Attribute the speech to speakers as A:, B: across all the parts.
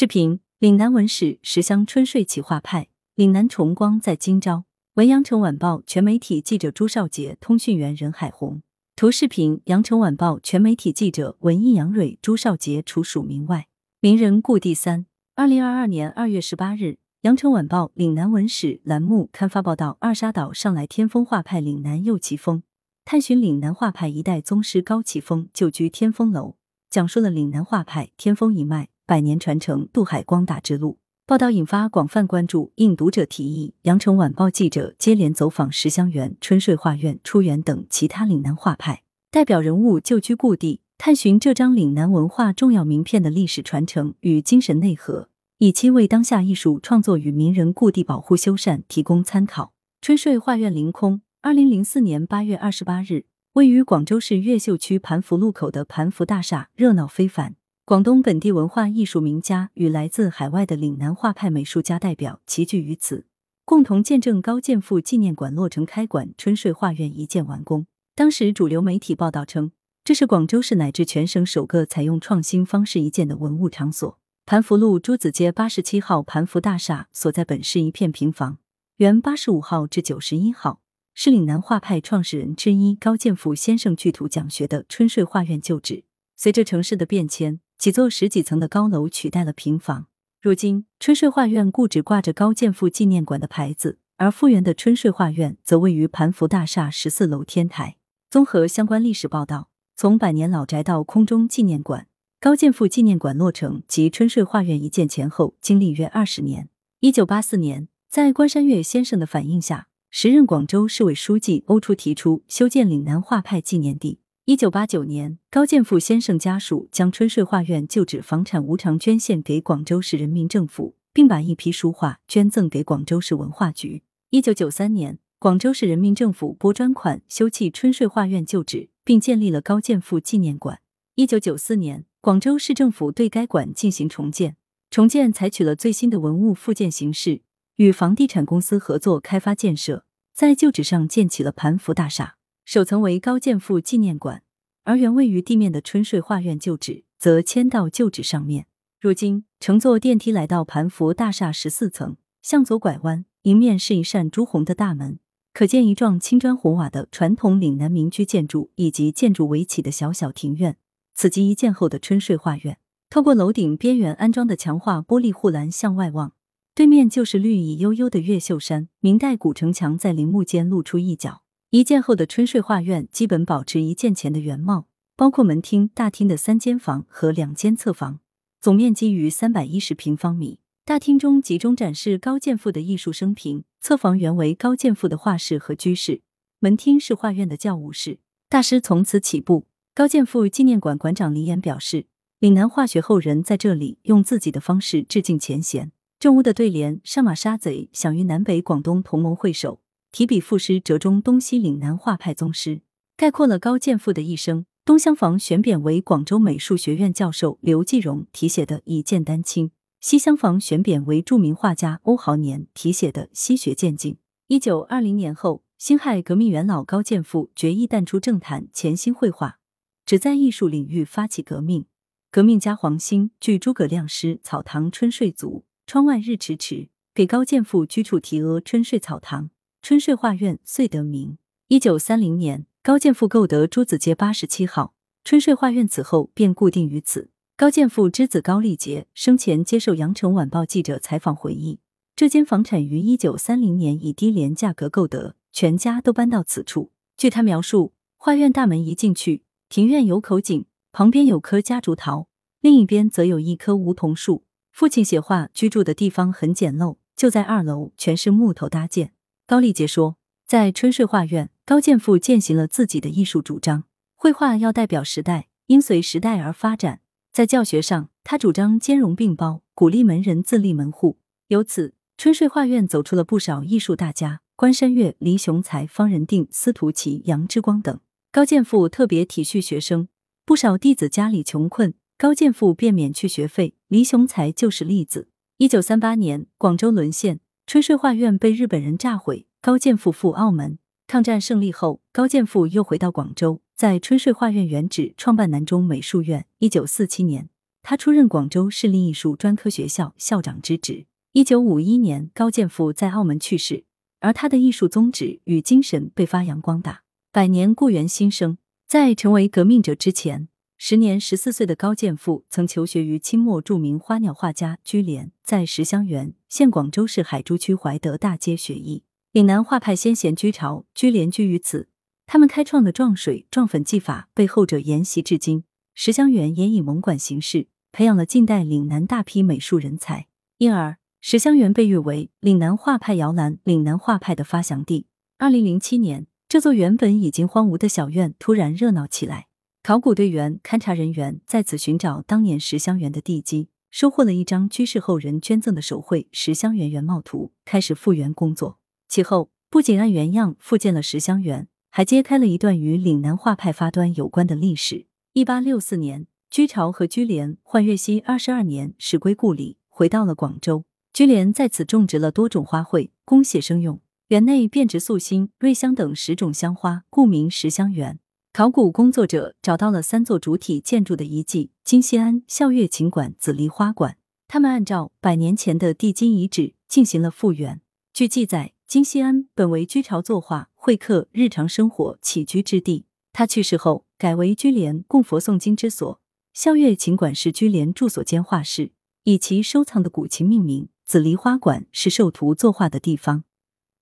A: 视频：岭南文史十乡春睡起画派，岭南重光在今朝。文阳城晚报全媒体记者朱少杰，通讯员任海红。图视频：羊城晚报全媒体记者文艺杨蕊、朱少杰除署名外。名人故地三。二零二二年二月十八日，羊城晚报岭南文史栏目刊发报道：二沙岛上来天风画派岭南右奇峰，探寻岭南画派一代宗师高奇峰旧居天风楼，讲述了岭南画派天风一脉百年传承渡海光大之路。报道引发广泛关注，应读者提议，羊城晚报记者接连走访石香园、春睡画院、出园等其他岭南画派代表人物旧居故地，探寻这张岭南文化重要名片的历史传承与精神内核，以期为当下艺术创作与名人故地保护修缮提供参考。春睡画院凌空，二零零四年八月二十八日，位于广州市越秀区盘福路口的盘福大厦热闹非凡。广东本地文化艺术名家与来自海外的岭南画派美术家代表齐聚于此，共同见证高剑父纪念馆落成开馆，春睡画院一键完工。当时主流媒体报道称，这是广州市乃至全省首个采用创新方式一建的文物场所。盘福路朱子街八十七号盘福大厦所在本市一片平房，原八十五号至九十一号，是岭南画派创始人之一高剑父先生聚土讲学的春睡画院旧址。随着城市的变迁。几座十几层的高楼取代了平房。如今，春睡画院故址挂着高剑父纪念馆的牌子，而复原的春睡画院则位于盘福大厦十四楼天台。综合相关历史报道，从百年老宅到空中纪念馆，高剑父纪念馆落成及春睡画院一建前后经历约二十年。一九八四年，在关山月先生的反映下，时任广州市委书记欧初提出修建岭南画派纪念地。一九八九年，高剑父先生家属将春睡画院旧址房产无偿捐献给广州市人民政府，并把一批书画捐赠给广州市文化局。一九九三年，广州市人民政府拨专款修葺春睡画院旧址，并建立了高剑父纪念馆。一九九四年，广州市政府对该馆进行重建，重建采取了最新的文物复建形式，与房地产公司合作开发建设，在旧址上建起了盘福大厦。首层为高剑父纪念馆，而原位于地面的春睡画院旧址则迁到旧址上面。如今，乘坐电梯来到盘福大厦十四层，向左拐弯，迎面是一扇朱红的大门，可见一幢青砖红瓦的传统岭南民居建筑，以及建筑围起的小小庭院。此即一建后的春睡画院。透过楼顶边缘安装的强化玻璃护栏向外望，对面就是绿意悠悠的越秀山，明代古城墙在林木间露出一角。一建后的春睡画院基本保持一建前的原貌，包括门厅、大厅的三间房和两间侧房，总面积逾三百一十平方米。大厅中集中展示高剑父的艺术生平，侧房原为高剑父的画室和居室，门厅是画院的教务室。大师从此起步。高剑父纪念馆馆长李岩表示，岭南画学后人在这里用自己的方式致敬前贤。正屋的对联“上马杀贼，享誉南北广东同盟会首”。提笔赋诗，折中东西岭南画派宗师，概括了高剑父的一生。东厢房选匾为广州美术学院教授刘继荣题写的“一剑丹青”，西厢房选匾为著名画家欧豪年题写的“西学渐进”。一九二零年后，辛亥革命元老高剑父决意淡出政坛，潜心绘画，只在艺术领域发起革命。革命家黄兴据诸葛亮诗《草堂春睡足，窗外日迟迟》，给高剑父居处题额“春睡草堂”。春睡画院遂得名。一九三零年，高剑父购得朱子街八十七号春睡画院，此后便固定于此。高剑父之子高立杰生前接受羊城晚报记者采访回忆，这间房产于一九三零年以低廉价格购得，全家都搬到此处。据他描述，画院大门一进去，庭院有口井，旁边有棵夹竹桃，另一边则有一棵梧桐树。父亲写画居住的地方很简陋，就在二楼，全是木头搭建。高立杰说，在春睡画院，高剑父践行了自己的艺术主张：绘画要代表时代，应随时代而发展。在教学上，他主张兼容并包，鼓励门人自立门户。由此，春睡画院走出了不少艺术大家，关山月、黎雄才、方仁定、司徒琪、杨之光等。高剑父特别体恤学生，不少弟子家里穷困，高剑父便免去学费。黎雄才就是例子。一九三八年，广州沦陷。春睡画院被日本人炸毁，高剑父赴澳门。抗战胜利后，高剑父又回到广州，在春睡画院原址创办南中美术院。一九四七年，他。出任广州市立艺术专科学校校长之职。一九五一年，高剑父在澳门去世，而他的艺术宗旨与精神被发扬光大。百年故园新生，在成为革命者之前，时年十四岁的高剑父曾求学于清末著名花鸟画家居廉，在石香园（现广州市海珠区怀德大街）学艺。岭南画派先贤居巢，居连居于此。他们开创的撞水、撞粉技法被后者沿袭至今。石香园也以蒙馆形式培养了近代岭南大批美术人才，因而石香园被誉为岭南画派摇篮、岭南画派的发祥地。二零零七年。这座原本已经荒芜的小院突然热闹起来，考古队员、勘察人员在此寻找当年石香园的地基，收获了一张居士后人捐赠的手绘《石香园原貌图》，开始复原工作。其后，不仅按原样复建了石香园，还揭开了一段与岭南画派发端有关的历史。一八六四年，居巢和居廉换月息二十二年始归故里，回到了广州。居廉在此种植了多种花卉，供写生用。园内遍植素馨、瑞香等十种香花，故名十香园。考古工作者找到了三座主体建筑的遗迹：金锡庵、孝月琴馆、紫梨花馆。他们按照百年前的地基遗址进行了复原。据记载，金锡安本为居巢作画、会客、日常生活起居之地，他去世后改为居廉供佛诵经之所。孝月琴馆是居廉住所兼画室，以其收藏的古琴命名。紫梨花馆是授徒作画的地方。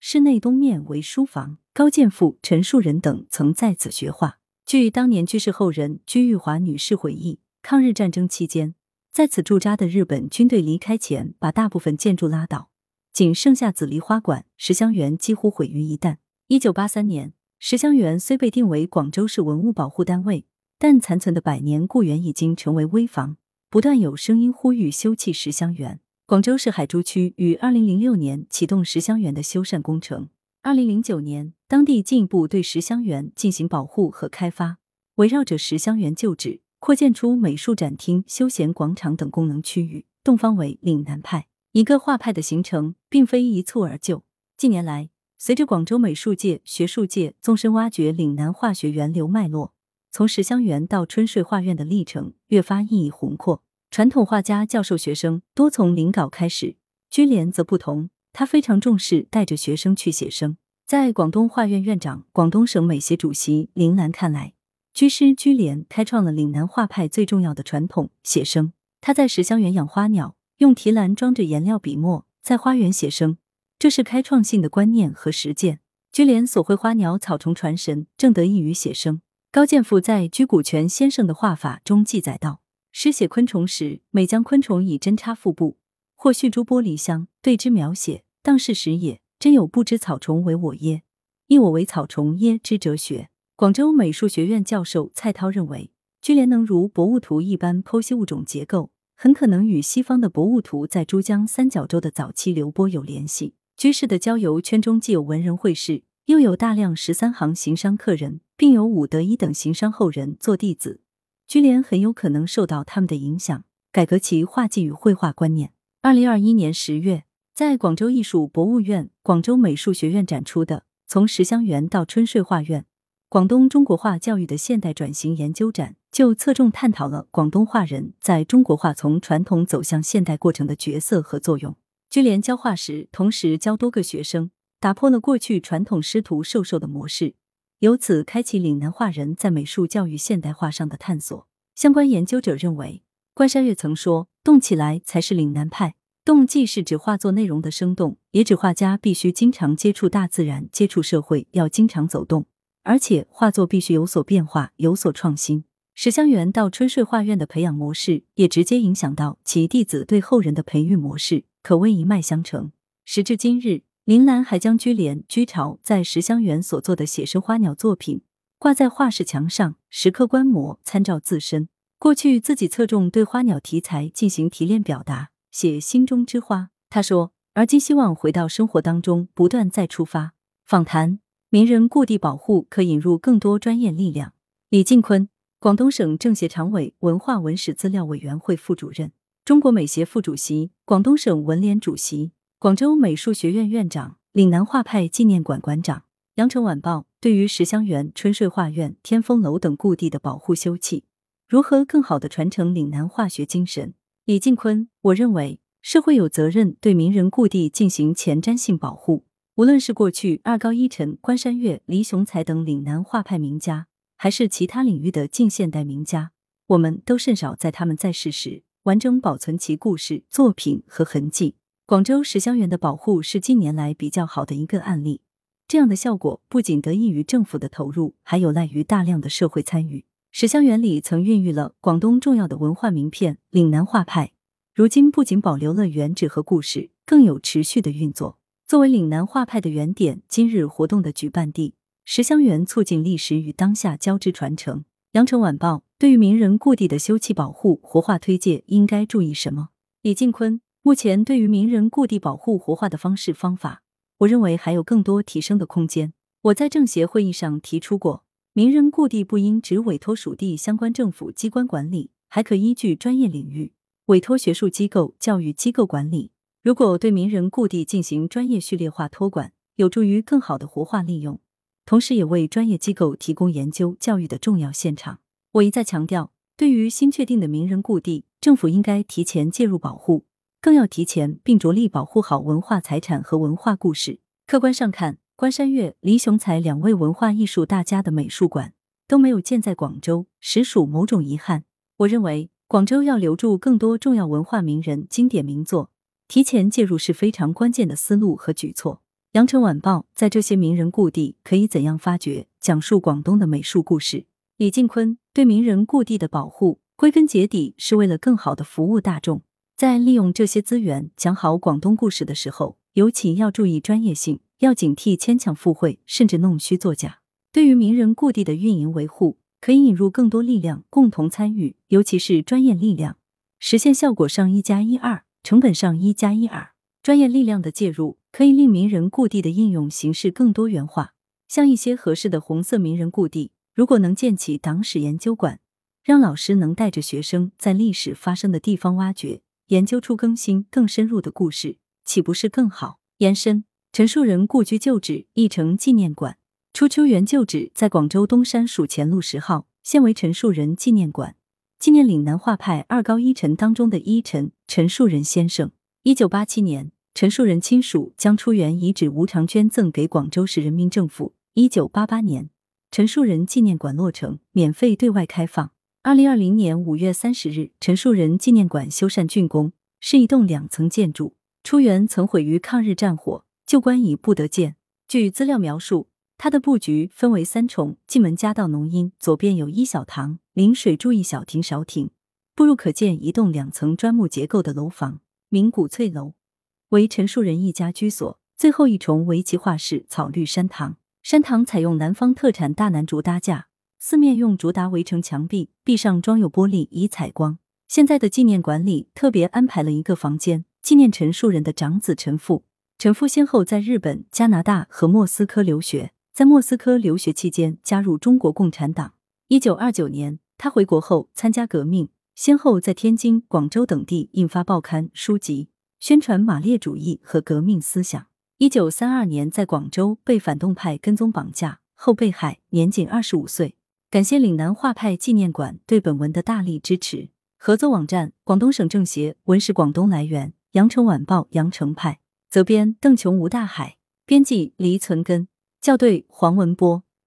A: 室内东面为书房，高剑父、陈树人等曾在此学画。据当年居士后人居玉华女士回忆，抗日战争期间，在此驻扎的日本军队离开前，把大部分建筑拉倒，仅剩下紫梨花馆、石香园几乎毁于一旦。一九八三年，石香园虽被定为广州市文物保护单位，但残存的百年故园已经成为危房，不断有声音呼吁修葺石香园。广州市海珠区于二零零六年启动石香园的修缮工程。二零零九年，当地进一步对石香园进行保护和开发，围绕着石香园旧址扩建出美术展厅、休闲广场等功能区域，东方为岭南派。一个画派的形成，并非一蹴而就。近年来，随着广州美术界、学术界纵深挖掘岭南画学源流脉络，从石香园到春睡画院的历程越发意义宏阔。传统画家教授学生多从临稿开始，居廉则不同，他非常重视带着学生去写生。在广东画院院长、广东省美协主席林兰看来，居师居廉开创了岭南画派最重要的传统——写生。他在石香园养花鸟，用提篮装着颜料笔墨，在花园写生，这是开创性的观念和实践。居廉所绘花鸟草虫传神，正得益于写生。高剑父在《居谷泉先生的画法》中记载道。诗写昆虫时，每将昆虫以针插腹部，或续诸玻璃香，对之描写，当是时也。真有不知草虫为我耶，亦我为草虫耶之哲学。广州美术学院教授蔡涛认为，居廉能如博物图一般剖析物种结构，很可能与西方的博物图在珠江三角洲的早期流播有联系。居士的交游圈中既有文人会士，又有大量十三行行商客人，并有武德一等行商后人做弟子。居廉很有可能受到他们的影响，改革其画技与绘画观念。二零二一年十月，在广州艺术博物院、广州美术学院展出的《从石香园到春睡画院：广东中国画教育的现代转型研究展》，就侧重探讨了广东画人在中国画从传统走向现代过程的角色和作用。居廉教画时，同时教多个学生，打破了过去传统师徒授受的模式。由此开启岭南画人在美术教育现代化上的探索。相关研究者认为，关山月曾说：“动起来才是岭南派。”动既是指画作内容的生动，也指画家必须经常接触大自然、接触社会，要经常走动，而且画作必须有所变化、有所创新。石香园到春睡画院的培养模式，也直接影响到其弟子对后人的培育模式，可谓一脉相承。时至今日。林兰还将居廉、居巢在石香园所做的写生花鸟作品挂在画室墙上，时刻观摩参照自身。过去自己侧重对花鸟题材进行提炼表达，写心中之花。他说，而今希望回到生活当中，不断再出发。访谈：名人故地保护可引入更多专业力量。李进坤，广东省政协常委、文化文史资料委员会副主任，中国美协副主席，广东省文联主席。广州美术学院院长、岭南画派纪念馆馆长，《羊城晚报》对于石香园、春睡画院、天风楼等故地的保护修葺，如何更好的传承岭南化学精神？李进坤，我认为社会有责任对名人故地进行前瞻性保护。无论是过去二高一陈、关山月、黎雄才等岭南画派名家，还是其他领域的近现代名家，我们都甚少在他们在世时完整保存其故事、作品和痕迹。广州石香园的保护是近年来比较好的一个案例。这样的效果不仅得益于政府的投入，还有赖于大量的社会参与。石香园里曾孕育了广东重要的文化名片岭南画派，如今不仅保留了原址和故事，更有持续的运作。作为岭南画派的原点，今日活动的举办地，石香园促进历史与当下交织传承。羊城晚报对于名人故地的修葺保护、活化推介应该注意什么？李进坤，目前对于名人故地保护活化的方式方法。我认为还有更多提升的空间。我在政协会议上提出过，名人故地不应只委托属地相关政府机关管理，还可依据专业领域委托学术机构、教育机构管理。如果对名人故地进行专业序列化托管，有助于更好的活化利用，同时也为专业机构提供研究教育的重要现场。我一再强调，对于新确定的名人故地，政府应该提前介入保护。更要提前并着力保护好文化财产和文化故事。客观上看，关山月、黎雄才两位文化艺术大家的美术馆都没有建在广州，实属某种遗憾。我认为，广州要留住更多重要文化名人、经典名作，提前介入是非常关键的思路和举措。羊城晚报在这些名人故地可以怎样发掘、讲述广东的美术故事？李进坤对名人故地的保护，归根结底是为了更好的服务大众。在利用这些资源讲好广东故事的时候，尤其要注意专业性，要警惕牵强附会，甚至弄虚作假。对于名人故地的运营维护，可以引入更多力量共同参与，尤其是专业力量，实现效果上一加一二，成本上一加一二。专业力量的介入，可以令名人故地的应用形式更多元化。像一些合适的红色名人故地，如果能建起党史研究馆，让老师能带着学生在历史发生的地方挖掘。研究出更新、更深入的故事，岂不是更好？延伸陈树人故居旧址义城纪念馆，初秋园旧址在广州东山署前路十号，现为陈树人纪念馆，纪念岭南画派二高一陈当中的一陈陈树人先生。一九八七年，陈树人亲属将初园遗址无偿捐赠给广州市人民政府。一九八八年，陈树人纪念馆落成，免费对外开放。二零二零年五月三十日，陈树人纪念馆修缮竣工，是一栋两层建筑。初园曾毁于抗日战火，旧馆已不得见。据资料描述，它的布局分为三重：进门夹道浓荫，左边有一小堂，临水筑一小亭少亭。步入可见一栋两层砖木结构的楼房，名古翠楼，为陈树人一家居所。最后一重为其画室草绿山堂，山堂采用南方特产大楠竹搭架。四面用竹搭围成墙壁，壁上装有玻璃以采光。现在的纪念馆里特别安排了一个房间，纪念陈树人的长子陈父。陈父先后在日本、加拿大和莫斯科留学，在莫斯科留学期间加入中国共产党。一九二九年，他回国后参加革命，先后在天津、广州等地印发报刊、书籍，宣传马列主义和革命思想。一九三二年，在广州被反动派跟踪绑架后被害，年仅二十五岁。感谢岭南画派纪念馆对本文的大力支持。合作网站：广东省政协文史广东来源：羊城晚报羊城派，责编：邓琼吴大海，编辑：黎存根，校对：黄文波。